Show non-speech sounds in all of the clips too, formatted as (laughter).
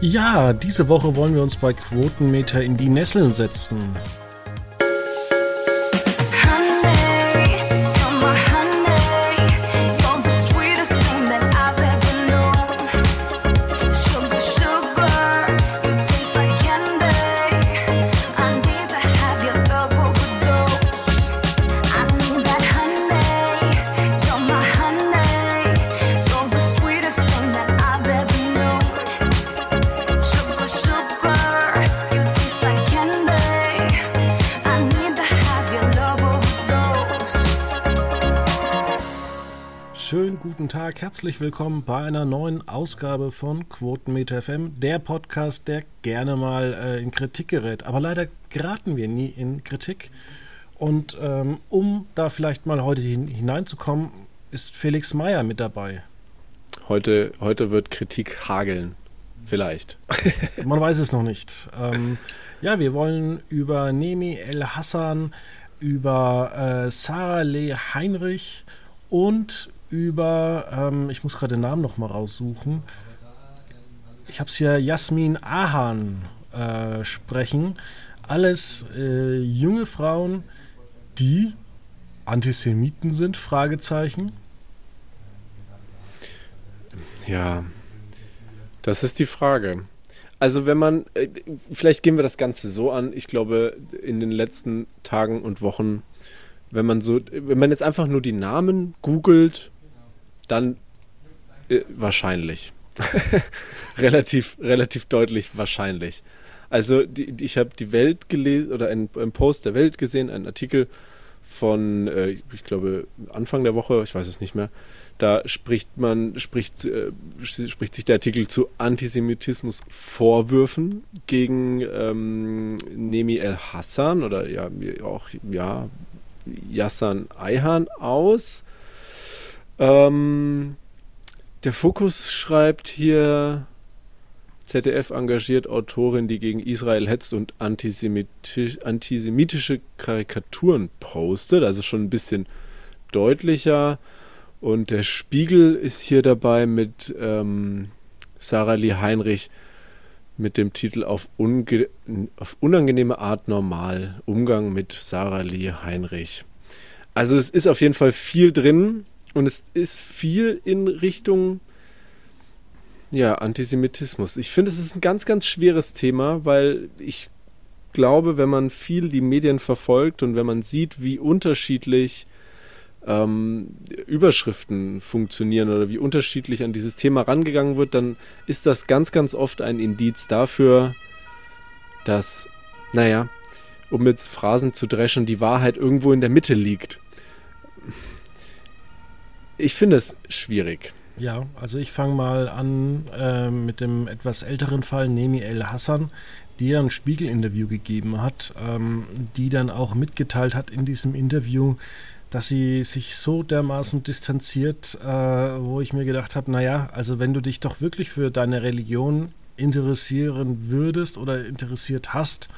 Ja, diese Woche wollen wir uns bei Quotenmeter in die Nesseln setzen. Herzlich willkommen bei einer neuen Ausgabe von Quotenmeter FM, der Podcast, der gerne mal äh, in Kritik gerät. Aber leider geraten wir nie in Kritik. Und ähm, um da vielleicht mal heute hin, hineinzukommen, ist Felix Meyer mit dabei. Heute, heute wird Kritik hageln. Vielleicht. (laughs) Man weiß es noch nicht. Ähm, ja, wir wollen über Nemi El Hassan, über äh, Sarah Lee Heinrich und über, ähm, ich muss gerade den Namen noch mal raussuchen. Ich habe es hier Jasmin Ahan äh, sprechen. Alles äh, junge Frauen, die Antisemiten sind? Fragezeichen. Ja, das ist die Frage. Also wenn man, äh, vielleicht gehen wir das Ganze so an. Ich glaube, in den letzten Tagen und Wochen, wenn man so, wenn man jetzt einfach nur die Namen googelt dann äh, wahrscheinlich. (laughs) relativ, relativ deutlich wahrscheinlich. Also die, die, ich habe die Welt gelesen oder einen, einen, Post der Welt gesehen, einen Artikel von, äh, ich glaube, Anfang der Woche, ich weiß es nicht mehr. Da spricht man, spricht, äh, spricht sich der Artikel zu Antisemitismus-Vorwürfen gegen ähm, Nemi El Hassan oder ja auch ja Yassan Ayhan aus. Ähm, der Fokus schreibt hier, ZDF engagiert Autorin, die gegen Israel hetzt und antisemitisch, antisemitische Karikaturen postet, also schon ein bisschen deutlicher. Und der Spiegel ist hier dabei mit ähm, Sarah Lee Heinrich mit dem Titel auf, auf unangenehme Art normal. Umgang mit Sarah Lee Heinrich. Also es ist auf jeden Fall viel drin. Und es ist viel in Richtung ja, Antisemitismus. Ich finde, es ist ein ganz, ganz schweres Thema, weil ich glaube, wenn man viel die Medien verfolgt und wenn man sieht, wie unterschiedlich ähm, Überschriften funktionieren oder wie unterschiedlich an dieses Thema rangegangen wird, dann ist das ganz, ganz oft ein Indiz dafür, dass, naja, um mit Phrasen zu dreschen, die Wahrheit irgendwo in der Mitte liegt. Ich finde es schwierig. Ja, also ich fange mal an äh, mit dem etwas älteren Fall Nemi El Hassan, die ja ein Spiegel-Interview gegeben hat, ähm, die dann auch mitgeteilt hat in diesem Interview, dass sie sich so dermaßen distanziert, äh, wo ich mir gedacht habe, naja, also wenn du dich doch wirklich für deine Religion interessieren würdest oder interessiert hast,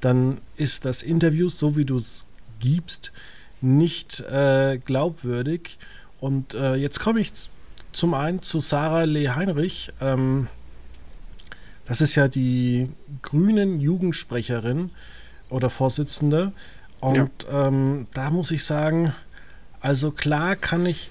dann ist das Interview, so wie du es gibst, nicht äh, glaubwürdig. Und äh, jetzt komme ich zum einen zu Sarah Lee Heinrich. Ähm, das ist ja die grünen Jugendsprecherin oder Vorsitzende. Und ja. ähm, da muss ich sagen, also klar kann ich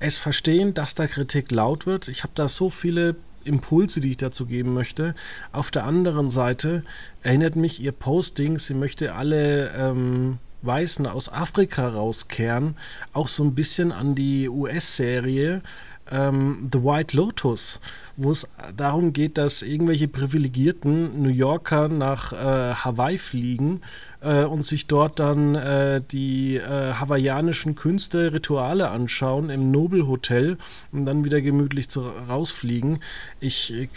es verstehen, dass da Kritik laut wird. Ich habe da so viele Impulse, die ich dazu geben möchte. Auf der anderen Seite erinnert mich ihr Posting, sie möchte alle ähm, Weißen aus Afrika rauskehren, auch so ein bisschen an die US-Serie ähm, The White Lotus, wo es darum geht, dass irgendwelche privilegierten New Yorker nach äh, Hawaii fliegen äh, und sich dort dann äh, die äh, hawaiianischen Künste, Rituale anschauen im Nobel Hotel und dann wieder gemütlich zu, rausfliegen. Ich, ich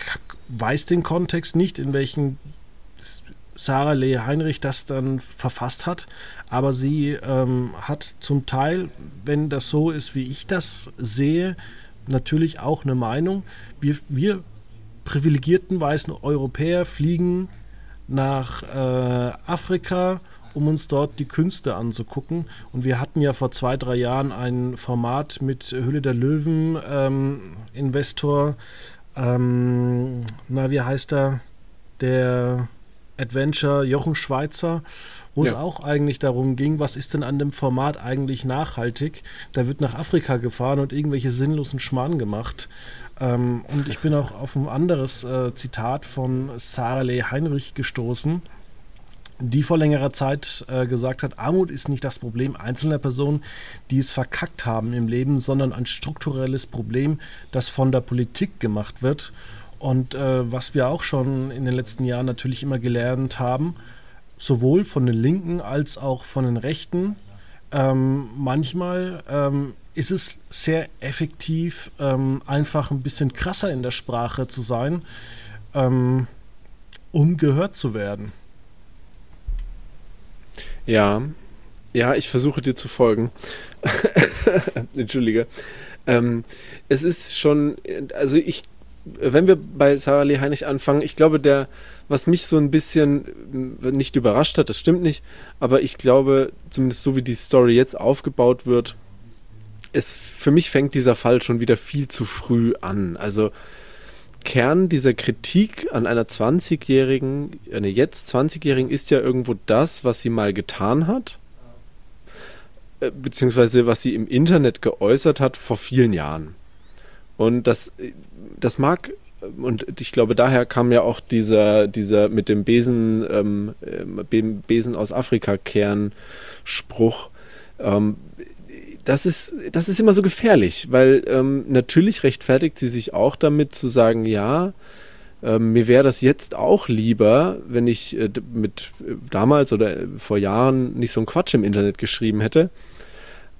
weiß den Kontext nicht, in welchen Sarah Lee Heinrich das dann verfasst hat, aber sie ähm, hat zum Teil, wenn das so ist, wie ich das sehe, natürlich auch eine Meinung. Wir, wir privilegierten weißen Europäer fliegen nach äh, Afrika, um uns dort die Künste anzugucken. Und wir hatten ja vor zwei, drei Jahren ein Format mit Hülle der Löwen, ähm, Investor ähm, na, wie heißt er? Der Adventure Jochen Schweizer, wo ja. es auch eigentlich darum ging, was ist denn an dem Format eigentlich nachhaltig? Da wird nach Afrika gefahren und irgendwelche sinnlosen Schmarrn gemacht. Ähm, und ich bin auch auf ein anderes äh, Zitat von Sarah Lee Heinrich gestoßen die vor längerer Zeit äh, gesagt hat, Armut ist nicht das Problem einzelner Personen, die es verkackt haben im Leben, sondern ein strukturelles Problem, das von der Politik gemacht wird. Und äh, was wir auch schon in den letzten Jahren natürlich immer gelernt haben, sowohl von den Linken als auch von den Rechten, ähm, manchmal ähm, ist es sehr effektiv, ähm, einfach ein bisschen krasser in der Sprache zu sein, ähm, um gehört zu werden. Ja, ja, ich versuche dir zu folgen. (laughs) Entschuldige. Ähm, es ist schon, also ich, wenn wir bei Sarah Lee Heinrich anfangen, ich glaube, der, was mich so ein bisschen nicht überrascht hat, das stimmt nicht, aber ich glaube, zumindest so wie die Story jetzt aufgebaut wird, es, für mich fängt dieser Fall schon wieder viel zu früh an. Also Kern dieser Kritik an einer 20-Jährigen, eine jetzt 20-Jährigen, ist ja irgendwo das, was sie mal getan hat, äh, beziehungsweise was sie im Internet geäußert hat vor vielen Jahren. Und das, das mag, und ich glaube, daher kam ja auch dieser, dieser mit dem Besen, ähm, äh, Besen aus Afrika Kernspruch. Ähm, das ist, das ist immer so gefährlich, weil ähm, natürlich rechtfertigt sie sich auch damit zu sagen, ja, äh, mir wäre das jetzt auch lieber, wenn ich äh, mit äh, damals oder äh, vor Jahren nicht so einen Quatsch im Internet geschrieben hätte.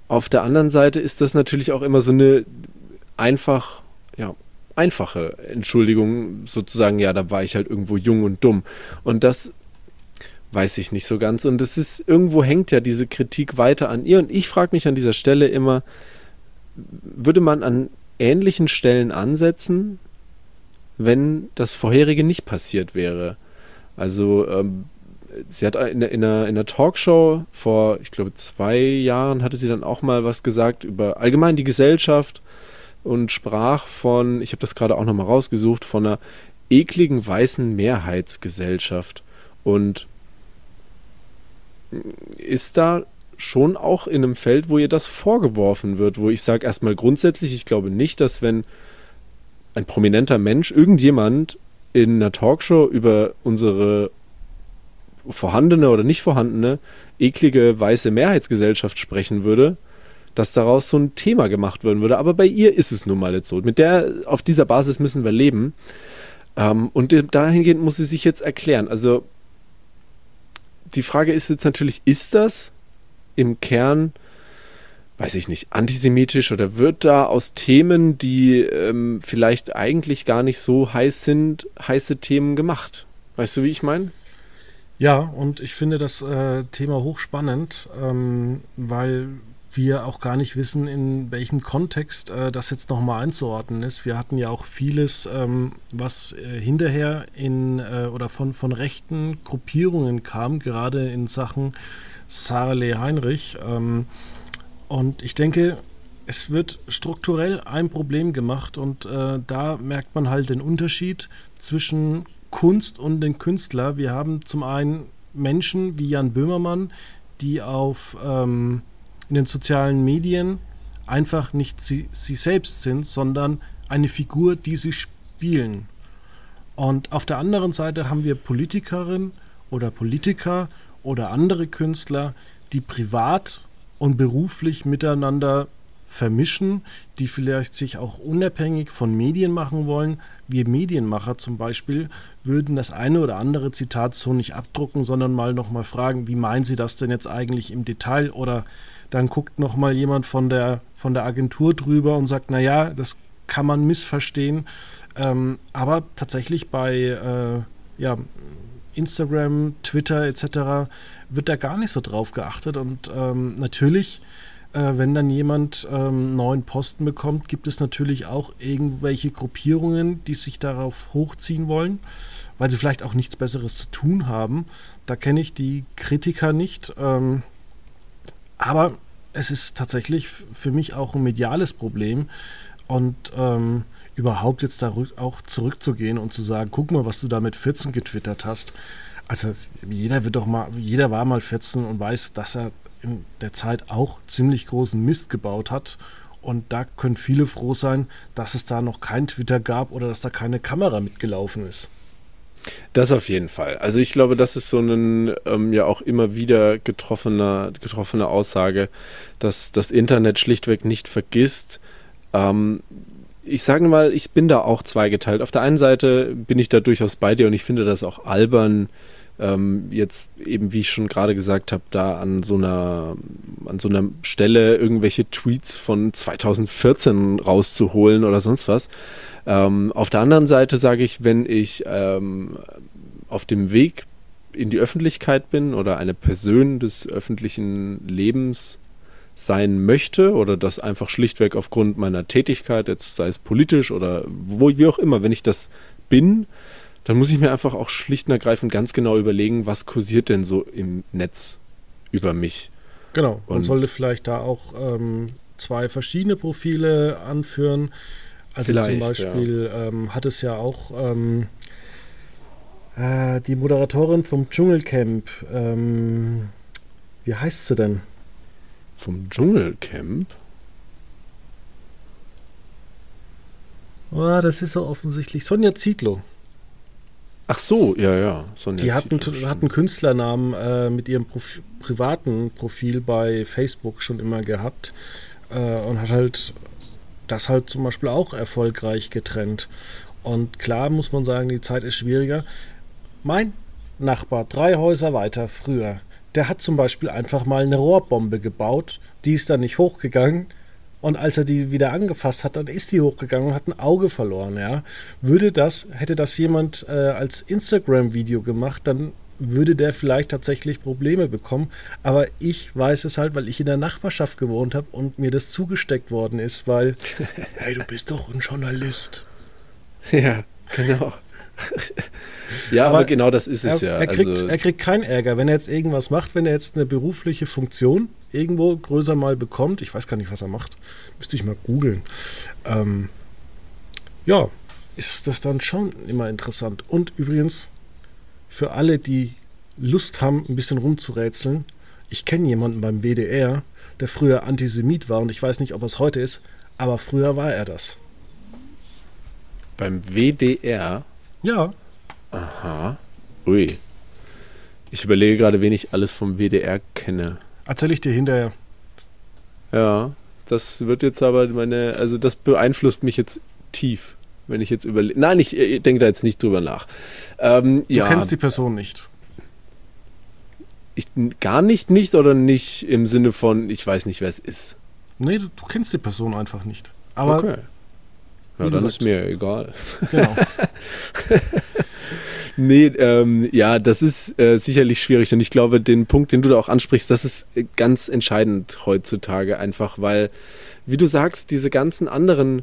Auf der anderen Seite ist das natürlich auch immer so eine einfach, ja, einfache Entschuldigung, sozusagen, ja, da war ich halt irgendwo jung und dumm. Und das weiß ich nicht so ganz. Und es ist, irgendwo hängt ja diese Kritik weiter an ihr. Und ich frage mich an dieser Stelle immer, würde man an ähnlichen Stellen ansetzen, wenn das vorherige nicht passiert wäre? Also, ähm, sie hat in, in, einer, in einer Talkshow vor, ich glaube, zwei Jahren hatte sie dann auch mal was gesagt über allgemein die Gesellschaft und sprach von, ich habe das gerade auch nochmal rausgesucht, von einer ekligen weißen Mehrheitsgesellschaft. Und ist da schon auch in einem Feld, wo ihr das vorgeworfen wird, wo ich sage erstmal grundsätzlich, ich glaube nicht, dass wenn ein prominenter Mensch, irgendjemand in einer Talkshow über unsere vorhandene oder nicht vorhandene eklige weiße Mehrheitsgesellschaft sprechen würde, dass daraus so ein Thema gemacht werden würde. Aber bei ihr ist es nun mal jetzt so. Mit der, auf dieser Basis müssen wir leben. Ähm, und dahingehend muss sie sich jetzt erklären. Also die Frage ist jetzt natürlich, ist das im Kern, weiß ich nicht, antisemitisch oder wird da aus Themen, die ähm, vielleicht eigentlich gar nicht so heiß sind, heiße Themen gemacht? Weißt du, wie ich meine? Ja, und ich finde das äh, Thema hochspannend, ähm, weil wir auch gar nicht wissen, in welchem Kontext äh, das jetzt nochmal einzuordnen ist. Wir hatten ja auch vieles, ähm, was äh, hinterher in äh, oder von, von rechten Gruppierungen kam, gerade in Sachen Sarah Lee Heinrich. Ähm, und ich denke, es wird strukturell ein Problem gemacht und äh, da merkt man halt den Unterschied zwischen Kunst und den Künstler. Wir haben zum einen Menschen wie Jan Böhmermann, die auf ähm, in den sozialen Medien einfach nicht sie, sie selbst sind, sondern eine Figur, die sie spielen. Und auf der anderen Seite haben wir Politikerinnen oder Politiker oder andere Künstler, die privat und beruflich miteinander vermischen, die vielleicht sich auch unabhängig von Medien machen wollen. Wir Medienmacher zum Beispiel würden das eine oder andere Zitat so nicht abdrucken, sondern mal nochmal fragen, wie meinen Sie das denn jetzt eigentlich im Detail oder dann guckt noch mal jemand von der, von der Agentur drüber und sagt, naja, das kann man missverstehen. Ähm, aber tatsächlich bei äh, ja, Instagram, Twitter etc. wird da gar nicht so drauf geachtet. Und ähm, natürlich, äh, wenn dann jemand ähm, neuen Posten bekommt, gibt es natürlich auch irgendwelche Gruppierungen, die sich darauf hochziehen wollen, weil sie vielleicht auch nichts Besseres zu tun haben. Da kenne ich die Kritiker nicht. Ähm, aber es ist tatsächlich für mich auch ein mediales Problem. Und ähm, überhaupt jetzt da auch zurückzugehen und zu sagen, guck mal, was du da mit 14 getwittert hast. Also jeder wird doch mal, jeder war mal 14 und weiß, dass er in der Zeit auch ziemlich großen Mist gebaut hat. Und da können viele froh sein, dass es da noch kein Twitter gab oder dass da keine Kamera mitgelaufen ist. Das auf jeden Fall. Also ich glaube, das ist so ein ähm, ja auch immer wieder getroffener, getroffene Aussage, dass das Internet schlichtweg nicht vergisst. Ähm, ich sage mal, ich bin da auch zweigeteilt. Auf der einen Seite bin ich da durchaus bei dir und ich finde das auch albern, ähm, jetzt eben, wie ich schon gerade gesagt habe, da an so einer an so einer Stelle irgendwelche Tweets von 2014 rauszuholen oder sonst was. Ähm, auf der anderen Seite sage ich, wenn ich ähm, auf dem Weg in die Öffentlichkeit bin oder eine Person des öffentlichen Lebens sein möchte oder das einfach schlichtweg aufgrund meiner Tätigkeit, jetzt sei es politisch oder wo, wie auch immer, wenn ich das bin, dann muss ich mir einfach auch schlicht und ergreifend ganz genau überlegen, was kursiert denn so im Netz über mich. Genau, man und sollte vielleicht da auch ähm, zwei verschiedene Profile anführen. Also zum Beispiel ja. ähm, hat es ja auch ähm, äh, die Moderatorin vom Dschungelcamp, ähm, wie heißt sie denn? Vom Dschungelcamp? Oh, das ist so offensichtlich. Sonja Zietlow. Ach so, ja, ja. Sonja die hat einen, hat einen Künstlernamen äh, mit ihrem Profi privaten Profil bei Facebook schon immer gehabt äh, und hat halt das halt zum Beispiel auch erfolgreich getrennt. Und klar muss man sagen, die Zeit ist schwieriger. Mein Nachbar, drei Häuser weiter, früher, der hat zum Beispiel einfach mal eine Rohrbombe gebaut, die ist dann nicht hochgegangen. Und als er die wieder angefasst hat, dann ist die hochgegangen und hat ein Auge verloren. Ja, würde das, hätte das jemand äh, als Instagram-Video gemacht, dann würde der vielleicht tatsächlich Probleme bekommen. Aber ich weiß es halt, weil ich in der Nachbarschaft gewohnt habe und mir das zugesteckt worden ist, weil, (laughs) hey, du bist doch ein Journalist. Ja, genau. Ja, aber, aber, genau das ist es er, ja. Er kriegt, also, er kriegt keinen Ärger, wenn er jetzt irgendwas macht, wenn er jetzt eine berufliche Funktion irgendwo größer mal bekommt. Ich weiß gar nicht, was er macht. Müsste ich mal googeln. Ähm, ja, ist das dann schon immer interessant. Und übrigens, für alle, die Lust haben, ein bisschen rumzurätseln, ich kenne jemanden beim WDR, der früher Antisemit war und ich weiß nicht, ob er es heute ist, aber früher war er das. Beim WDR? Ja. Aha. Ui. Ich überlege gerade, wen ich alles vom WDR kenne. Erzähle ich dir hinterher. Ja, das wird jetzt aber meine, also das beeinflusst mich jetzt tief wenn ich jetzt überlege. Nein, ich, ich denke da jetzt nicht drüber nach. Ähm, du ja, kennst die Person nicht. Ich, gar nicht, nicht oder nicht im Sinne von, ich weiß nicht, wer es ist. Nee, du, du kennst die Person einfach nicht. Aber okay. Ja, dann gesagt, ist mir egal. Genau. (laughs) nee, ähm, ja, das ist äh, sicherlich schwierig und ich glaube, den Punkt, den du da auch ansprichst, das ist ganz entscheidend heutzutage einfach, weil, wie du sagst, diese ganzen anderen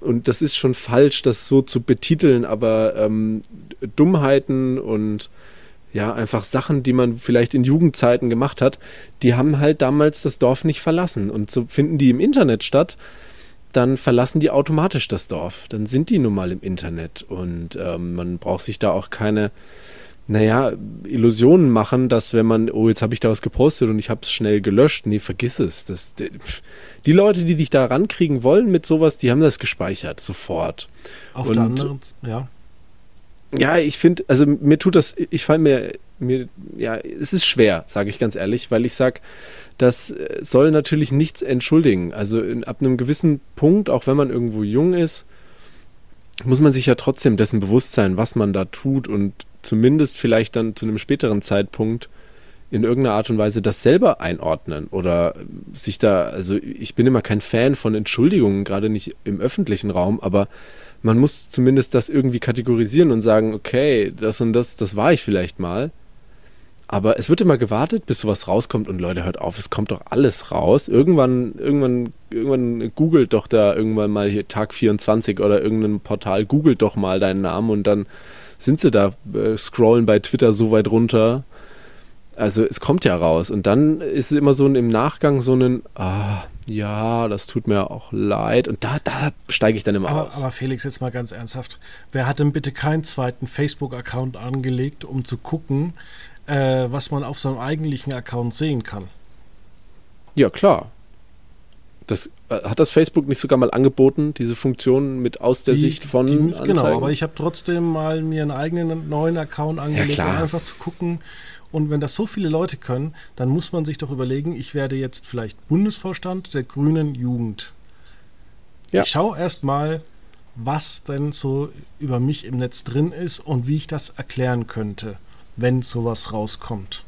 und das ist schon falsch, das so zu betiteln, aber ähm, Dummheiten und ja, einfach Sachen, die man vielleicht in Jugendzeiten gemacht hat, die haben halt damals das Dorf nicht verlassen. Und so finden die im Internet statt, dann verlassen die automatisch das Dorf. Dann sind die nun mal im Internet. Und ähm, man braucht sich da auch keine naja, Illusionen machen, dass wenn man, oh, jetzt habe ich da was gepostet und ich habe es schnell gelöscht. Nee, vergiss es. Das, die Leute, die dich da rankriegen wollen mit sowas, die haben das gespeichert, sofort. Auf und, der anderen, ja. Ja, ich finde, also mir tut das, ich fall mir, mir, ja, es ist schwer, sage ich ganz ehrlich, weil ich sag, das soll natürlich nichts entschuldigen. Also in, ab einem gewissen Punkt, auch wenn man irgendwo jung ist, muss man sich ja trotzdem dessen bewusst sein, was man da tut und zumindest vielleicht dann zu einem späteren Zeitpunkt in irgendeiner Art und Weise das selber einordnen oder sich da, also ich bin immer kein Fan von Entschuldigungen, gerade nicht im öffentlichen Raum, aber man muss zumindest das irgendwie kategorisieren und sagen, okay, das und das, das war ich vielleicht mal. Aber es wird immer gewartet, bis sowas rauskommt und Leute, hört auf, es kommt doch alles raus. Irgendwann, irgendwann, irgendwann googelt doch da irgendwann mal hier Tag 24 oder irgendein Portal, googelt doch mal deinen Namen und dann sind sie da, äh, scrollen bei Twitter so weit runter. Also es kommt ja raus und dann ist es immer so ein, im Nachgang so ein, ah, ja, das tut mir auch leid und da, da steige ich dann immer aber, aus. Aber Felix, jetzt mal ganz ernsthaft, wer hat denn bitte keinen zweiten Facebook-Account angelegt, um zu gucken, äh, was man auf seinem eigentlichen Account sehen kann? Ja, klar. Das, äh, hat das Facebook nicht sogar mal angeboten, diese Funktion mit aus der Die- Sicht von die, Anzeigen? Genau, aber ich habe trotzdem mal mir einen eigenen neuen Account angelegt, um klar. einfach zu gucken. Und wenn das so viele Leute können, dann muss man sich doch überlegen, ich werde jetzt vielleicht Bundesvorstand der Grünen Jugend. Ja. Ich schaue erst mal, was denn so über mich im Netz drin ist und wie ich das erklären könnte, wenn sowas rauskommt.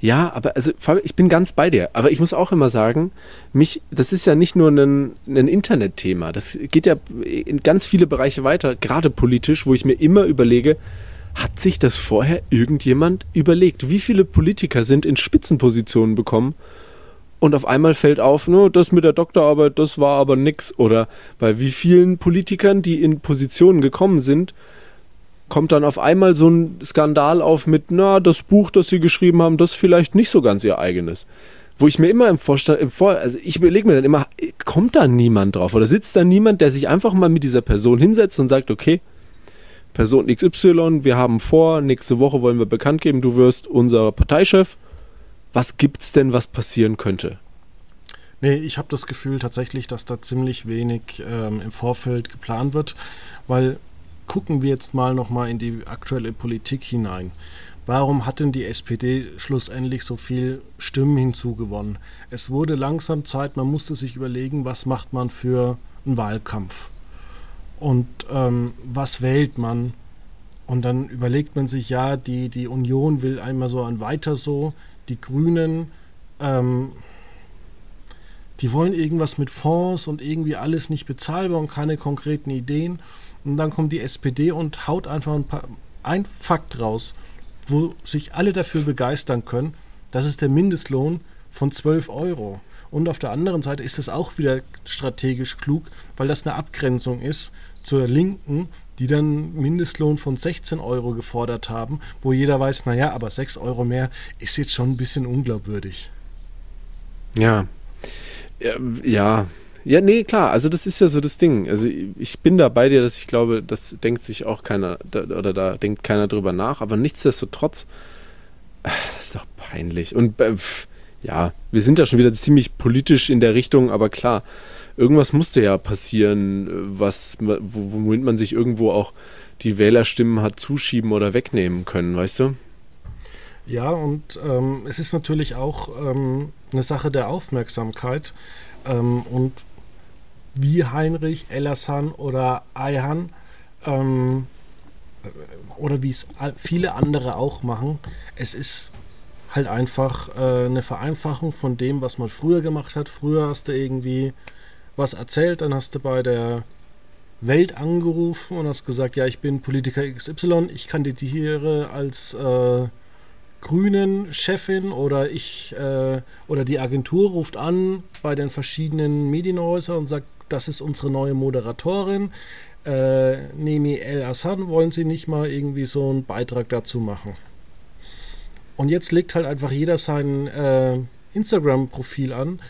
Ja, aber also ich bin ganz bei dir. Aber ich muss auch immer sagen, mich, das ist ja nicht nur ein, ein Internetthema. Das geht ja in ganz viele Bereiche weiter, gerade politisch, wo ich mir immer überlege, hat sich das vorher irgendjemand überlegt? Wie viele Politiker sind in Spitzenpositionen bekommen? Und auf einmal fällt auf, no, das mit der Doktorarbeit, das war aber nix. Oder bei wie vielen Politikern, die in Positionen gekommen sind, kommt dann auf einmal so ein Skandal auf mit, na, das Buch, das sie geschrieben haben, das ist vielleicht nicht so ganz ihr eigenes. Wo ich mir immer im Vorstand, im Vor also ich überlege mir dann immer, kommt da niemand drauf? Oder sitzt da niemand, der sich einfach mal mit dieser Person hinsetzt und sagt, okay, Person XY, wir haben vor, nächste Woche wollen wir bekannt geben, du wirst unser Parteichef. Was gibt's denn, was passieren könnte? Nee, ich habe das Gefühl tatsächlich, dass da ziemlich wenig ähm, im Vorfeld geplant wird, weil gucken wir jetzt mal nochmal in die aktuelle Politik hinein. Warum hat denn die SPD schlussendlich so viel Stimmen hinzugewonnen? Es wurde langsam Zeit, man musste sich überlegen, was macht man für einen Wahlkampf und ähm, was wählt man. Und dann überlegt man sich, ja, die, die Union will einmal so ein weiter so, die Grünen ähm, die wollen irgendwas mit Fonds und irgendwie alles nicht bezahlbar und keine konkreten Ideen. Und dann kommt die SPD und haut einfach ein, paar, ein Fakt raus, wo sich alle dafür begeistern können. Das ist der Mindestlohn von 12 Euro. Und auf der anderen Seite ist das auch wieder strategisch klug, weil das eine Abgrenzung ist zur Linken, die dann Mindestlohn von 16 Euro gefordert haben, wo jeder weiß, naja, aber 6 Euro mehr ist jetzt schon ein bisschen unglaubwürdig. Ja. Ja, ja. Nee, klar, also das ist ja so das Ding. Also ich bin da bei dir, dass ich glaube, das denkt sich auch keiner, oder da denkt keiner drüber nach, aber nichtsdestotrotz, das ist doch peinlich. Und äh, pff, ja, wir sind ja schon wieder ziemlich politisch in der Richtung, aber klar, irgendwas musste ja passieren, äh, was, wo- womit man sich irgendwo auch die Wählerstimmen hat zuschieben oder wegnehmen können, weißt du? Ja, und ähm, es ist natürlich auch ähm, eine Sache der Aufmerksamkeit. Ähm, und wie Heinrich, Ellersan oder Ayhan ähm, oder wie es viele andere auch machen, es ist halt einfach äh, eine Vereinfachung von dem, was man früher gemacht hat. Früher hast du irgendwie was erzählt, dann hast du bei der Welt angerufen und hast gesagt, ja, ich bin Politiker XY, ich kandidiere als äh, grünen Chefin oder ich äh, oder die Agentur ruft an bei den verschiedenen Medienhäusern und sagt, das ist unsere neue Moderatorin. Äh, Nemi El Hassan, wollen Sie nicht mal irgendwie so einen Beitrag dazu machen? Und jetzt legt halt einfach jeder sein äh, Instagram-Profil an,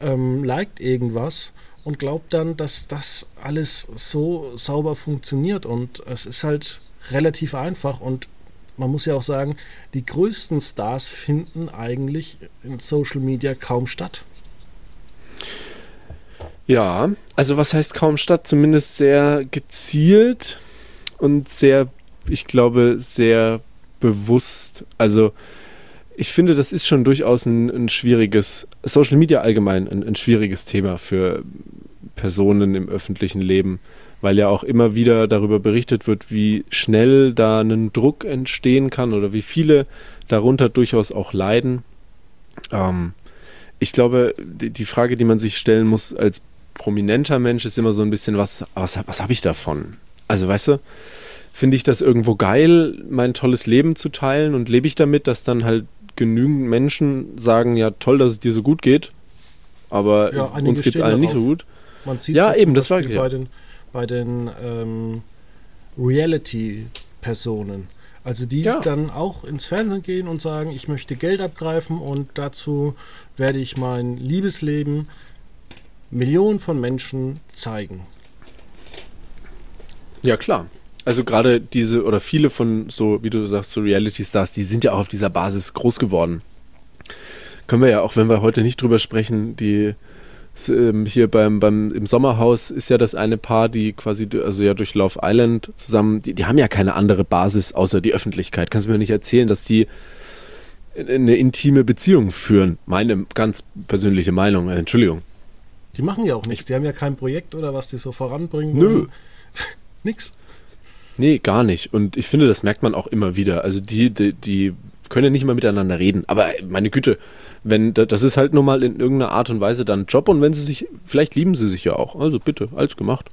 ähm, liked irgendwas und glaubt dann, dass das alles so sauber funktioniert. Und es ist halt relativ einfach und man muss ja auch sagen, die größten Stars finden eigentlich in Social Media kaum statt. Ja, also was heißt kaum statt? Zumindest sehr gezielt und sehr, ich glaube, sehr bewusst. Also ich finde, das ist schon durchaus ein, ein schwieriges, Social Media allgemein ein, ein schwieriges Thema für Personen im öffentlichen Leben, weil ja auch immer wieder darüber berichtet wird, wie schnell da ein Druck entstehen kann oder wie viele darunter durchaus auch leiden. Ähm, ich glaube, die, die Frage, die man sich stellen muss als prominenter Mensch, ist immer so ein bisschen, was, was, was habe ich davon? Also, weißt du, finde ich das irgendwo geil, mein tolles Leben zu teilen und lebe ich damit, dass dann halt genügend Menschen sagen, ja, toll, dass es dir so gut geht, aber Ja, uns geht es allen nicht so gut. Man sieht Ja, eben, das war- Beispiel ja. bei den, bei den ähm, Reality-Personen. Also die ja. dann auch ins Fernsehen gehen und sagen, ich möchte Geld abgreifen und dazu werde ich mein Liebesleben Millionen von Menschen zeigen. Ja, klar. Also gerade diese oder viele von so, wie du sagst, so Reality Stars, die sind ja auch auf dieser Basis groß geworden. Können wir ja auch, wenn wir heute nicht drüber sprechen, die ähm, hier beim, beim im Sommerhaus ist ja das eine Paar, die quasi also ja durch Love Island zusammen, die, die haben ja keine andere Basis außer die Öffentlichkeit. Kannst du mir nicht erzählen, dass die eine intime Beziehung führen? Meine ganz persönliche Meinung. Äh, Entschuldigung. Die machen ja auch nichts. Die haben ja kein Projekt oder was die so voranbringen. Nö. (laughs) Nix. Nee, gar nicht. Und ich finde, das merkt man auch immer wieder. Also die, die, die können ja nicht mal miteinander reden. Aber meine Güte, wenn das ist halt nun mal in irgendeiner Art und Weise dann Job und wenn sie sich, vielleicht lieben sie sich ja auch. Also bitte, alles gemacht.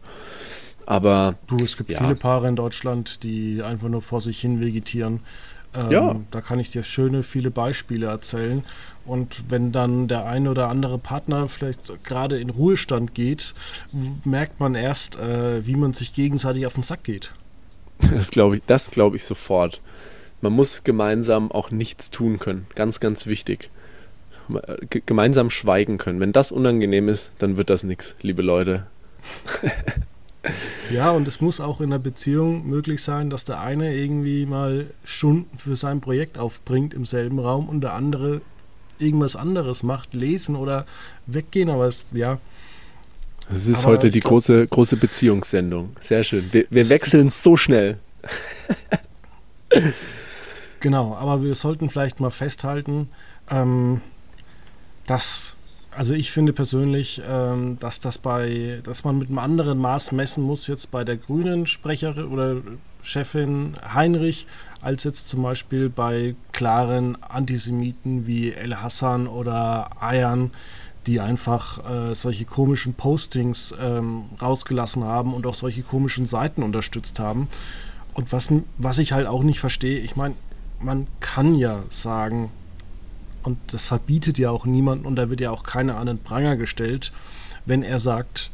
Aber. Du, es gibt ja. viele Paare in Deutschland, die einfach nur vor sich hin vegetieren. Ähm, ja. Da kann ich dir schöne, viele Beispiele erzählen. Und wenn dann der eine oder andere Partner vielleicht gerade in Ruhestand geht, merkt man erst, äh, wie man sich gegenseitig auf den Sack geht. (laughs) Das glaube ich, das ich sofort. Man muss gemeinsam auch nichts tun können. Ganz, ganz wichtig. G gemeinsam schweigen können. Wenn das unangenehm ist, dann wird das nichts, liebe Leute. (laughs) ja, und es muss auch in der Beziehung möglich sein, dass der eine irgendwie mal Stunden für sein Projekt aufbringt im selben Raum und der andere irgendwas anderes macht, lesen oder weggehen, aber es, ja. Das ist heute die glaub, große, große Beziehungssendung. Sehr schön. Wir, wir wechseln so schnell. genau, aber wir sollten vielleicht mal festhalten, ähm, dass, also ich finde persönlich, ähm, dass das bei, dass man mit einem anderen Maß messen muss, jetzt bei der grünen Sprecherin oder Chefin Heinrich, als jetzt zum Beispiel bei klaren Antisemiten wie El Hassan oder Ayan, die einfach äh, solche komischen Postings ähm, rausgelassen haben und auch solche komischen Seiten unterstützt haben. Und was, was ich halt auch nicht verstehe, ich meine, man kann ja sagen, und das verbietet ja auch niemanden und da wird ja auch keiner an den Pranger gestellt, wenn er sagt,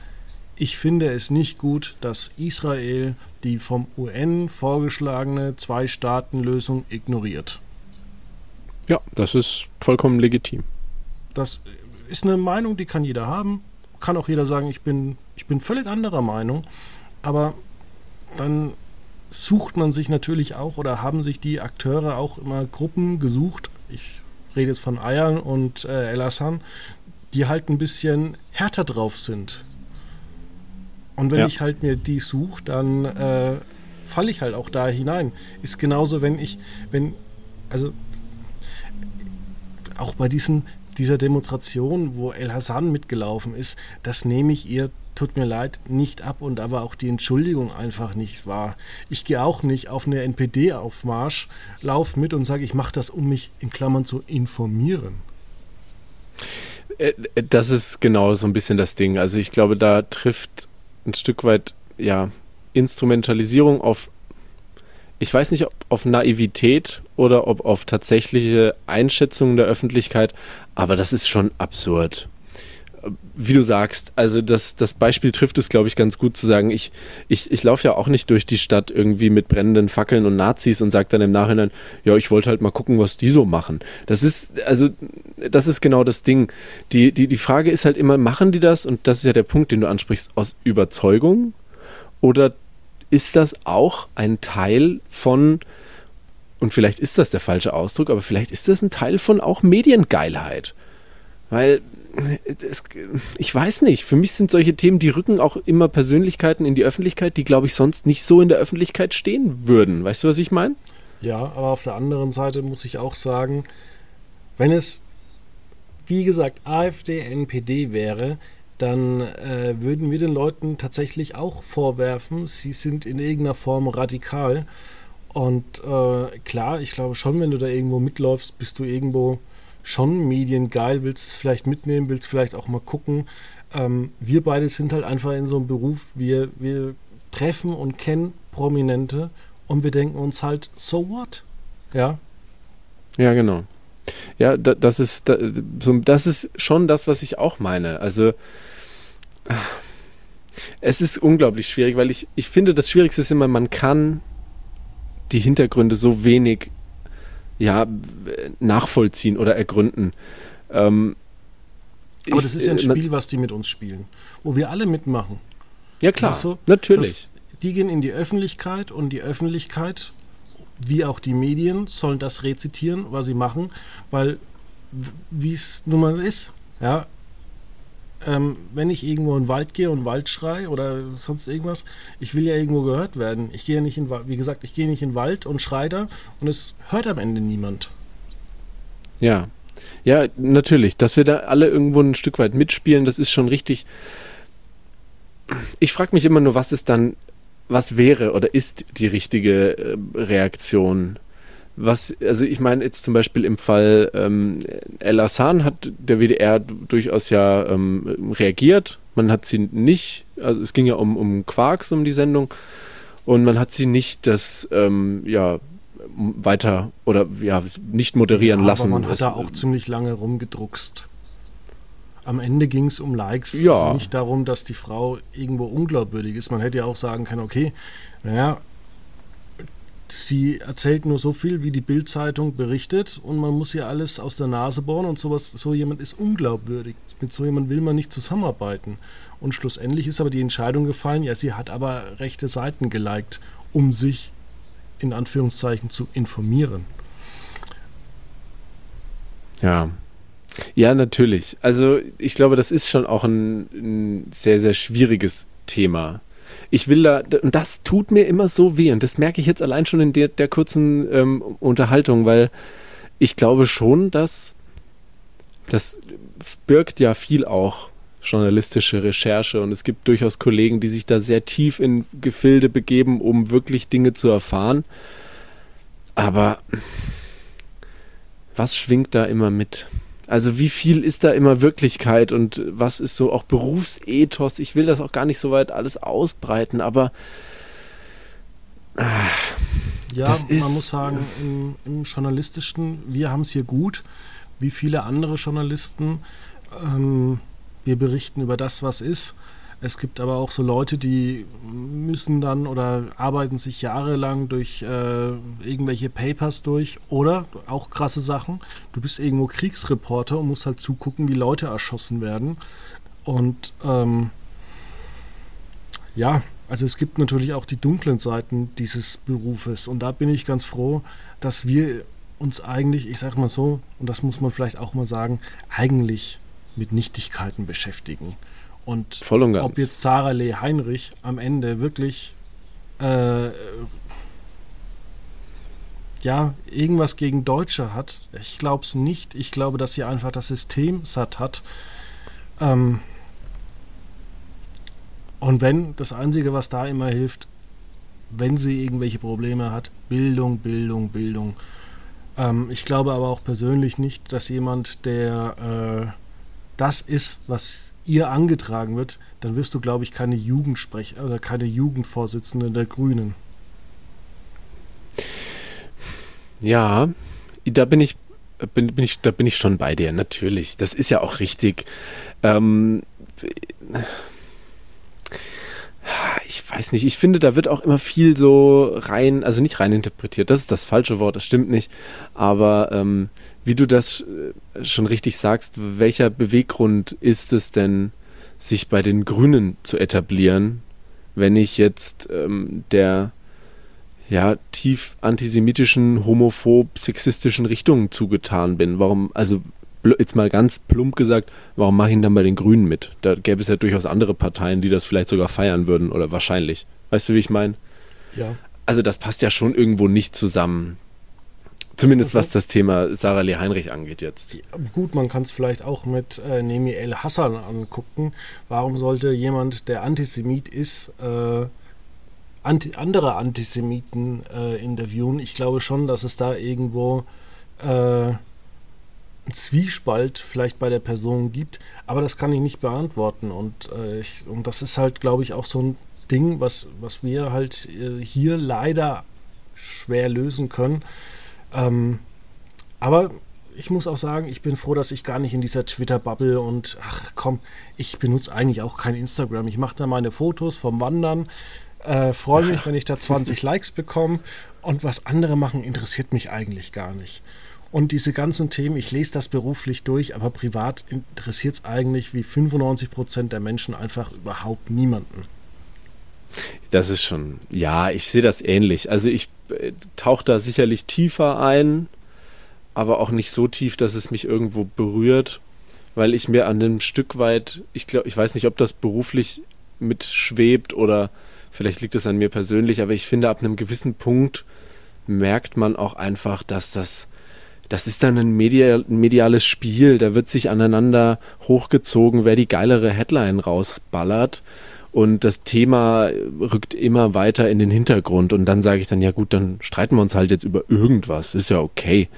ich finde es nicht gut, dass Israel die vom UN vorgeschlagene Zwei-Staaten-Lösung ignoriert. Ja, das ist vollkommen legitim. Das ist eine Meinung, die kann jeder haben. Kann auch jeder sagen, ich bin, ich bin völlig anderer Meinung. Aber dann sucht man sich natürlich auch oder haben sich die Akteure auch immer Gruppen gesucht. Ich rede jetzt von Ayern und äh, El Hassan, die halt ein bisschen härter drauf sind. Und wenn ja. ich halt mir die suche, dann äh, falle ich halt auch da hinein. Ist genauso, wenn ich, wenn, also auch bei diesen, dieser Demonstration, wo El Hassan mitgelaufen ist, das nehme ich ihr, tut mir leid, nicht ab und aber auch die Entschuldigung einfach nicht wahr. Ich gehe auch nicht auf eine NPD-Aufmarsch, laufe mit und sage, ich mache das, um mich in Klammern zu informieren. Äh, das ist genau so ein bisschen das Ding. Also ich glaube, da trifft ein Stück weit, ja, Instrumentalisierung auf, ich weiß nicht, ob auf Naivität oder ob auf tatsächliche Einschätzungen der Öffentlichkeit, aber das ist schon absurd wie du sagst, also das, das Beispiel trifft es, glaube ich, ganz gut zu sagen, ich, ich, ich laufe ja auch nicht durch die Stadt irgendwie mit brennenden Fackeln und Nazis und sage dann im Nachhinein, ja, ich wollte halt mal gucken, was die so machen. Das ist, also, das ist genau das Ding. Die, die, die Frage ist halt immer, machen die das? Und das ist ja der Punkt, den du ansprichst, aus Überzeugung? Oder ist das auch ein Teil von, und vielleicht ist das der falsche Ausdruck, aber vielleicht ist das ein Teil von auch Mediengeilheit? Weil es, ich weiß nicht, für mich sind solche Themen, die rücken auch immer Persönlichkeiten in die Öffentlichkeit, die, glaube ich, sonst nicht so in der Öffentlichkeit stehen würden. Weißt du, was ich meine? Ja, aber auf der anderen Seite muss ich auch sagen, wenn es, wie gesagt, AfD, NPD wäre, dann äh, würden wir den Leuten tatsächlich auch vorwerfen, sie sind in irgendeiner Form radikal. Und äh, klar, ich glaube schon, wenn du da irgendwo mitläufst, bist du irgendwo schon mediengeil, willst es vielleicht mitnehmen, willst vielleicht auch mal gucken. Ähm, wir beide sind halt einfach in so einem Beruf, wir, wir treffen und kennen Prominente und wir denken uns halt, so what? Ja. Ja, genau. Ja, da, das ist da, so, das ist schon das, was ich auch meine. Also es ist unglaublich schwierig, weil ich, ich finde, das Schwierigste ist immer, man kann die Hintergründe so wenig ja, nachvollziehen oder ergründen. Ähm, Aber ich, das ist ja ein äh, Spiel, was die mit uns spielen, wo wir alle mitmachen. Ja klar, so, natürlich. die gehen in die Öffentlichkeit und die Öffentlichkeit, wie auch die Medien, sollen das rezitieren, was sie machen, weil wie es nun mal ist, ja, ähm, wenn ich irgendwo in den Wald gehe und Wald schrei oder sonst irgendwas, ich will ja irgendwo gehört werden. Ich gehe ja nicht in wie gesagt, ich gehe nicht in den Wald und schreie da und es hört am Ende niemand. Ja. Ja, natürlich. Dass wir da alle irgendwo ein Stück weit mitspielen, das ist schon richtig. Ich frage mich immer nur, was ist dann, was wäre oder ist die richtige äh, Reaktion was, also ich meine jetzt zum Beispiel im Fall ähm, El Hassan hat der WDR durchaus ja ähm, reagiert. Man hat sie nicht, also es ging ja um, um Quarks, um die Sendung, und man hat sie nicht das, ähm, ja, weiter oder ja, nicht moderieren ja, lassen. Aber man hat da auch ziemlich lange rumgedruckst. Am Ende ging es um Likes, ja. also nicht darum, dass die Frau irgendwo unglaubwürdig ist. Man hätte ja auch sagen können, okay, naja, sie erzählt nur so viel, wie die Bildzeitung berichtet und man muss ihr alles aus der Nase bohren und sowas, so jemand ist unglaubwürdig. Mit so jemand will man nicht zusammenarbeiten. Und schlussendlich ist aber die Entscheidung gefallen, ja, sie hat aber rechte Seiten geliked, um sich in Anführungszeichen zu informieren. Ja. Ja, natürlich. Also ich glaube, das ist schon auch ein, ein sehr, sehr schwieriges Thema ich will da, und das tut mir immer so weh. Und das merke ich jetzt allein schon in der, der kurzen ähm, Unterhaltung, weil ich glaube schon, dass das birgt ja viel auch journalistische Recherche und es gibt durchaus Kollegen, die sich da sehr tief in Gefilde begeben, um wirklich Dinge zu erfahren. Aber was schwingt da immer mit? Also wie viel ist da immer Wirklichkeit und was ist so auch Berufsethos? Ich will das auch gar nicht so weit alles ausbreiten, aber äh, ja, man muss sagen, im, im Journalistischen, wir haben es hier gut, wie viele andere Journalisten. Ähm, wir berichten über das, was ist. Es gibt aber auch so Leute, die müssen dann oder arbeiten sich jahrelang durch äh, irgendwelche Papers durch oder auch krasse Sachen. Du bist irgendwo Kriegsreporter und musst halt zugucken, wie Leute erschossen werden. Und ähm, ja, also es gibt natürlich auch die dunklen Seiten dieses Berufes. Und da bin ich ganz froh, dass wir uns eigentlich, ich sage mal so, und das muss man vielleicht auch mal sagen, eigentlich mit Nichtigkeiten beschäftigen. Und, und ob jetzt Sarah Lee Heinrich am Ende wirklich äh, ja, irgendwas gegen Deutsche hat, ich glaube es nicht. Ich glaube, dass sie einfach das System satt hat. Ähm, und wenn, das Einzige, was da immer hilft, wenn sie irgendwelche Probleme hat, Bildung, Bildung, Bildung. Ähm, ich glaube aber auch persönlich nicht, dass jemand, der äh, das ist, was ihr angetragen wird, dann wirst du, glaube ich, keine Jugendsprech oder keine Jugendvorsitzende der Grünen. Ja, da bin ich, bin, bin ich, da bin ich schon bei dir, natürlich. Das ist ja auch richtig. Ähm, ich weiß nicht, ich finde, da wird auch immer viel so rein, also nicht rein interpretiert, das ist das falsche Wort, das stimmt nicht, aber ähm, wie du das äh, schon richtig sagst, welcher Beweggrund ist es denn, sich bei den Grünen zu etablieren, wenn ich jetzt ähm, der ja tief antisemitischen, homophob, sexistischen Richtung zugetan bin? Warum, also jetzt mal ganz plump gesagt, warum mache ich ihn dann bei den Grünen mit? Da gäbe es ja durchaus andere Parteien, die das vielleicht sogar feiern würden oder wahrscheinlich. Weißt du, wie ich meine? Ja. Also das passt ja schon irgendwo nicht zusammen. Zumindest was das Thema Sarah Lee Heinrich angeht jetzt. Gut, man kann es vielleicht auch mit äh, Nemi El Hassan angucken. Warum sollte jemand, der Antisemit ist, äh, anti andere Antisemiten äh, interviewen? Ich glaube schon, dass es da irgendwo äh, einen Zwiespalt vielleicht bei der Person gibt, aber das kann ich nicht beantworten. Und, äh, ich, und das ist halt, glaube ich, auch so ein Ding, was, was wir halt äh, hier leider schwer lösen können ähm, aber ich muss auch sagen, ich bin froh, dass ich gar nicht in dieser Twitter-Bubble und ach komm, ich benutze eigentlich auch kein Instagram. Ich mache da meine Fotos vom Wandern, äh, freue mich, wenn ich da 20 (laughs) Likes bekomme und was andere machen, interessiert mich eigentlich gar nicht. Und diese ganzen Themen, ich lese das beruflich durch, aber privat interessiert es eigentlich wie 95 Prozent der Menschen einfach überhaupt niemanden. Das ist schon, ja, ich sehe das ähnlich. Also ich tauche da sicherlich tiefer ein, aber auch nicht so tief, dass es mich irgendwo berührt, weil ich mir an einem Stück weit, ich glaube, ich weiß nicht, ob das beruflich mitschwebt oder vielleicht liegt es an mir persönlich, aber ich finde, ab einem gewissen Punkt merkt man auch einfach, dass das das ist dann ein, medial, ein mediales Spiel. Da wird sich aneinander hochgezogen, wer die geilere Headline rausballert. Und das Thema rückt immer weiter in den Hintergrund. Und dann sage ich dann, ja gut, dann streiten wir uns halt jetzt über irgendwas. Ist ja okay.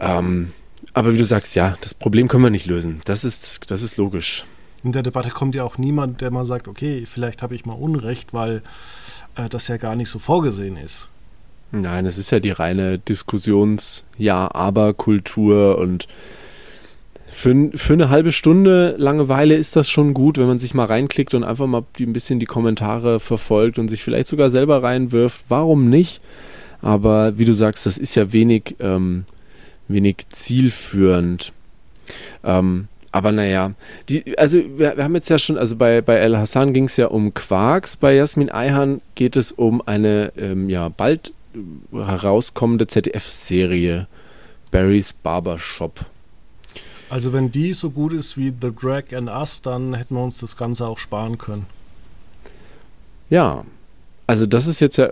Ähm, aber wie du sagst, ja, das Problem können wir nicht lösen. Das ist, das ist logisch. In der Debatte kommt ja auch niemand, der mal sagt, okay, vielleicht habe ich mal Unrecht, weil äh, das ja gar nicht so vorgesehen ist. Nein, es ist ja die reine Diskussions-Ja-Aber-Kultur und für, für eine halbe Stunde Langeweile ist das schon gut, wenn man sich mal reinklickt und einfach mal die, ein bisschen die Kommentare verfolgt und sich vielleicht sogar selber reinwirft. Warum nicht? Aber wie du sagst, das ist ja wenig, ähm, wenig zielführend. Ähm, aber naja, die, also wir, wir, haben jetzt ja schon, also bei, bei El Hassan ging es ja um Quarks, bei Jasmin Eihan geht es um eine ähm, ja, bald herauskommende ZDF-Serie Barry's Barbershop. Also wenn die so gut ist wie The Drag and Us, dann hätten wir uns das Ganze auch sparen können. Ja, also das ist jetzt ja,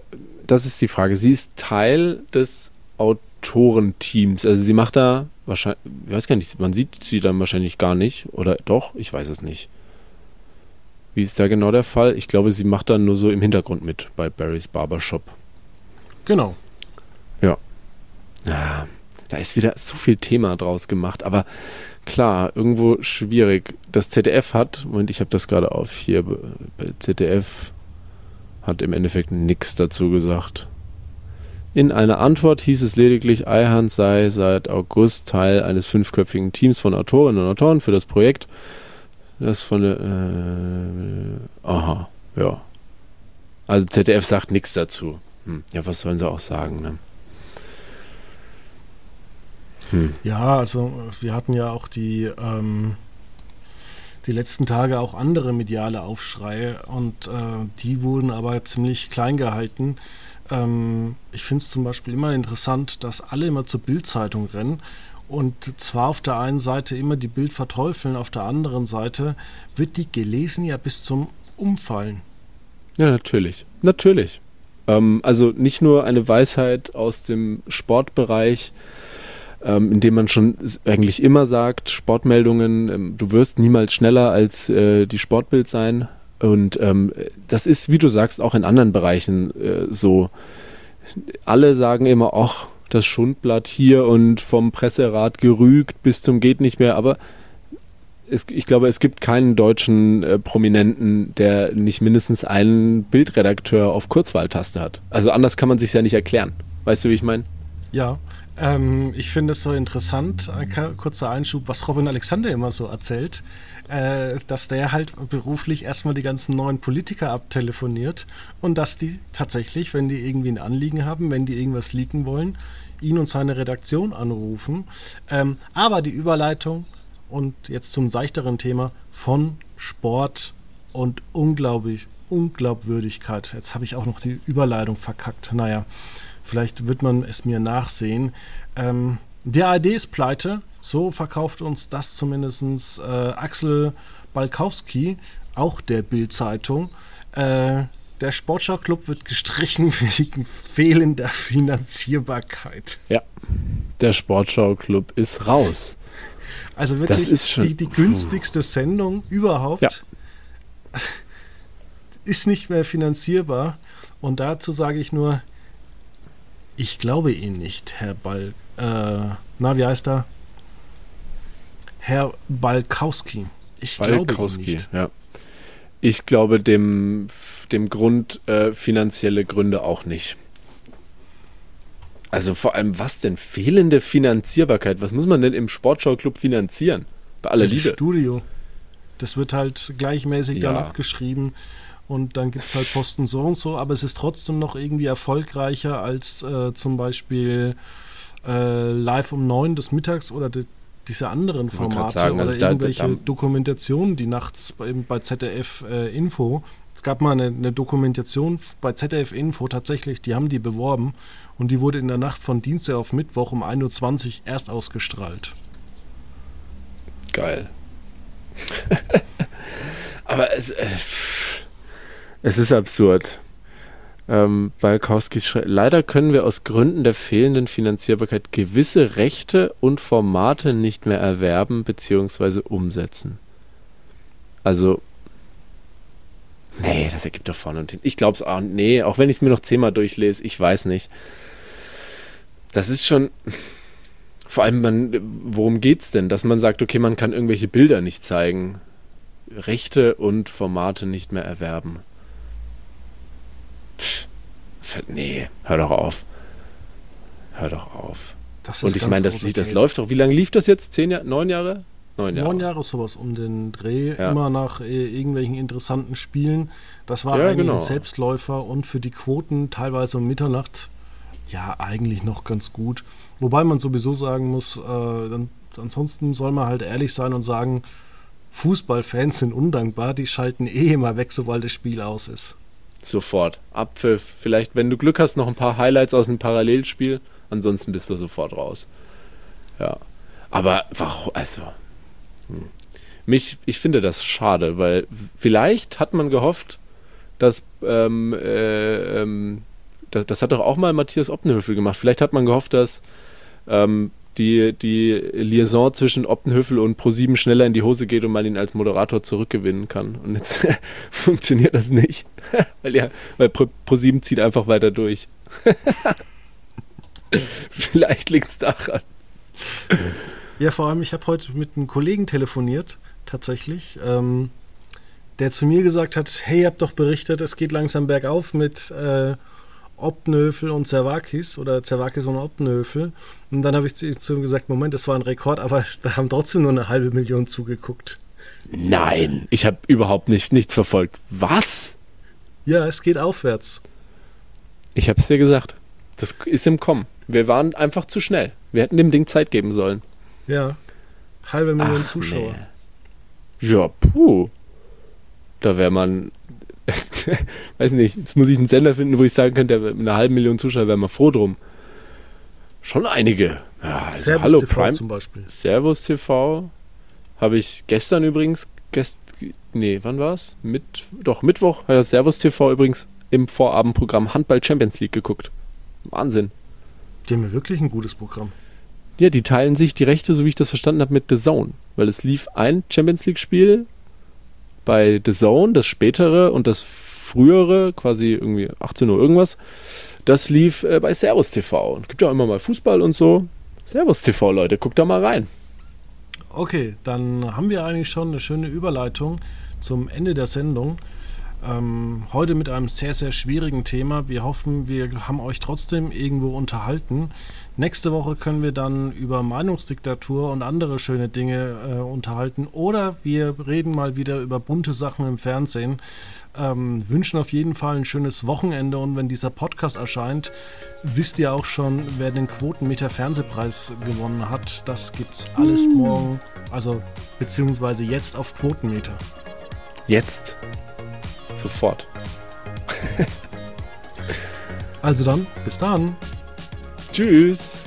das ist die Frage. Sie ist Teil des Autorenteams. Also sie macht da wahrscheinlich, ich weiß gar nicht, man sieht sie dann wahrscheinlich gar nicht. Oder doch? Ich weiß es nicht. Wie ist da genau der Fall? Ich glaube, sie macht dann nur so im Hintergrund mit bei Barry's Barbershop. Genau. Ja. Ah, da ist wieder so viel Thema draus gemacht, aber klar, irgendwo schwierig. Das ZDF hat, Moment, ich habe das gerade auf hier, ZDF hat im Endeffekt nichts dazu gesagt. In einer Antwort hieß es lediglich, Eihand sei seit August Teil eines fünfköpfigen Teams von Autorinnen und Autoren für das Projekt. Das von der. Äh, aha, ja. Also ZDF sagt nichts dazu. Hm. Ja, was sollen sie auch sagen, ne? Hm. Ja, also wir hatten ja auch die, ähm, die letzten Tage auch andere mediale Aufschreie und äh, die wurden aber ziemlich klein gehalten. Ähm, ich finde es zum Beispiel immer interessant, dass alle immer zur Bildzeitung rennen und zwar auf der einen Seite immer die Bild verteufeln, auf der anderen Seite wird die gelesen ja bis zum Umfallen. Ja, natürlich. Natürlich. Ähm, also nicht nur eine Weisheit aus dem Sportbereich, ähm, in dem man schon eigentlich immer sagt, Sportmeldungen, ähm, du wirst niemals schneller als äh, die Sportbild sein. Und ähm, das ist, wie du sagst, auch in anderen Bereichen äh, so. Alle sagen immer, ach, das Schundblatt hier und vom Presserat gerügt bis zum geht nicht mehr, aber es, ich glaube, es gibt keinen deutschen äh, Prominenten, der nicht mindestens einen Bildredakteur auf Kurzwahltaste hat. Also anders kann man sich ja nicht erklären. Weißt du, wie ich meine? Ja, ähm, ich finde es so interessant, ein kurzer Einschub, was Robin Alexander immer so erzählt, äh, dass der halt beruflich erstmal die ganzen neuen Politiker abtelefoniert und dass die tatsächlich, wenn die irgendwie ein Anliegen haben, wenn die irgendwas leaken wollen, ihn und seine Redaktion anrufen. Ähm, aber die Überleitung und jetzt zum seichteren Thema von Sport und unglaublich Unglaubwürdigkeit. Jetzt habe ich auch noch die Überleitung verkackt. Naja, vielleicht wird man es mir nachsehen. Ähm, der ARD ist pleite. So verkauft uns das zumindest äh, Axel Balkowski, auch der Bild-Zeitung. Äh, der Sportschau-Club wird gestrichen (laughs) wegen fehlender Finanzierbarkeit. Ja, der Sportschau-Club ist raus. Also wirklich ist die, die, günstigste Sendung überhaupt. Ja. (laughs) Ist nicht mehr finanzierbar. Und dazu sage ich nur, ich glaube Ihnen nicht, Herr Bal. Äh, na, wie heißt er? Herr Balkowski. Ich Balkowski, glaube Ihnen nicht. Ja. Ich glaube dem, dem Grund äh, finanzielle Gründe auch nicht. Also vor allem, was denn? Fehlende Finanzierbarkeit. Was muss man denn im Sportschau-Club finanzieren? Bei aller Liebe. Studio. Das wird halt gleichmäßig ja. dann abgeschrieben. Und dann gibt es halt Posten so und so, aber es ist trotzdem noch irgendwie erfolgreicher als äh, zum Beispiel äh, live um neun des Mittags oder de, diese anderen Formate sagen, oder also da- irgendwelche da- Dokumentationen, die nachts bei, bei ZDF äh, Info. Es gab mal eine, eine Dokumentation bei ZDF Info tatsächlich, die haben die beworben und die wurde in der Nacht von Dienstag auf Mittwoch um 1.20 Uhr erst ausgestrahlt. Geil. (laughs) Aber es, äh, es ist absurd. Ähm, Balkowski schreibt, leider können wir aus Gründen der fehlenden Finanzierbarkeit gewisse Rechte und Formate nicht mehr erwerben bzw. umsetzen. Also, nee, das ergibt doch vorne und hinten. Ich glaube es auch, nee, auch wenn ich es mir noch zehnmal durchlese, ich weiß nicht. Das ist schon, vor allem, man, worum geht's denn? Dass man sagt, okay, man kann irgendwelche Bilder nicht zeigen, Rechte und Formate nicht mehr erwerben. Nee, hör doch auf. Hör doch auf. Und ich meine, das, das Case. läuft doch, wie lange lief das jetzt? Zehn Jahre? Neun Jahre? Neun Jahre. Neun Jahre sowas um den Dreh, Ja. immer nach äh, irgendwelchen interessanten Spielen. Das war Ja, eigentlich genau. ein Selbstläufer und für die Quoten teilweise um Mitternacht ja eigentlich noch ganz gut. Wobei man sowieso sagen muss, äh, dann, ansonsten soll man halt ehrlich sein und sagen, Fußballfans sind undankbar, die schalten eh immer weg, sobald das Spiel aus ist. Sofort. Abpfiff. Vielleicht, wenn du Glück hast, noch ein paar Highlights aus dem Parallelspiel. Ansonsten bist du sofort raus. Ja. Aber warum? Also. hm. Mich, ich finde das schade, weil vielleicht hat man gehofft, dass. Ähm, äh, ähm, das, das hat doch auch mal Matthias Oppenhöfel gemacht. Vielleicht hat man gehofft, dass ähm, die, die Liaison zwischen Oppenhöfel und ProSieben schneller in die Hose geht und man ihn als Moderator zurückgewinnen kann. Und jetzt (laughs) funktioniert das nicht. (laughs) weil ja, weil Pro, ProSieben zieht einfach weiter durch. (laughs) Vielleicht liegt es daran. Ja, vor allem, ich habe heute mit einem Kollegen telefoniert, tatsächlich, ähm, der zu mir gesagt hat, hey, ihr habt doch berichtet, es geht langsam bergauf mit äh, Opnöfel und Zervakis oder Zervakis und Opnöfel. Und dann habe ich zu, zu ihm gesagt, Moment, das war ein Rekord, aber (laughs) da haben trotzdem nur eine halbe Million zugeguckt. Nein, ich habe überhaupt nicht, nichts verfolgt. Was? Ja, es geht aufwärts. Ich habe es dir gesagt. Das ist im Kommen. Wir waren einfach zu schnell. Wir hätten dem Ding Zeit geben sollen. Ja, halbe Million Ach, Zuschauer. nee. Ja, puh. Da wäre man. (laughs) weiß nicht, jetzt muss ich einen Sender finden, wo ich sagen könnte, mit einer halben Million Zuschauer wäre man froh drum. Schon einige. Ja, also Servus hallo TV Prime. zum Beispiel. Servus TV. Habe ich gestern übrigens. Gest, nee, wann war's? Mit, doch, Mittwoch. Ja, Servus TV übrigens im Vorabendprogramm Handball Champions League geguckt. Wahnsinn. Die haben ja wirklich ein gutes Programm. Ja, die teilen sich die Rechte, so wie ich das verstanden habe, mit The Zone. Weil es lief ein Champions League-Spiel bei The Zone, das spätere und das frühere, quasi irgendwie 18 Uhr irgendwas, das lief äh, bei Servus TV. Und gibt ja auch immer mal Fußball und so. Servus TV, Leute, guckt da mal rein. Okay, dann haben wir eigentlich schon eine schöne Überleitung zum Ende der Sendung. Ähm, heute mit einem sehr, sehr schwierigen Thema. Wir hoffen, wir haben euch trotzdem irgendwo unterhalten. Nächste Woche können wir dann über Meinungsdiktatur und andere schöne Dinge äh, unterhalten. Oder wir reden mal wieder über bunte Sachen im Fernsehen. Ähm, wünschen auf jeden Fall ein schönes Wochenende und wenn dieser Podcast erscheint, wisst ihr auch schon, wer den Quotenmeter Fernsehpreis gewonnen hat. Das gibt's alles morgen, also beziehungsweise jetzt auf Quotenmeter. Jetzt. Sofort. Also dann, bis dann. Tschüss.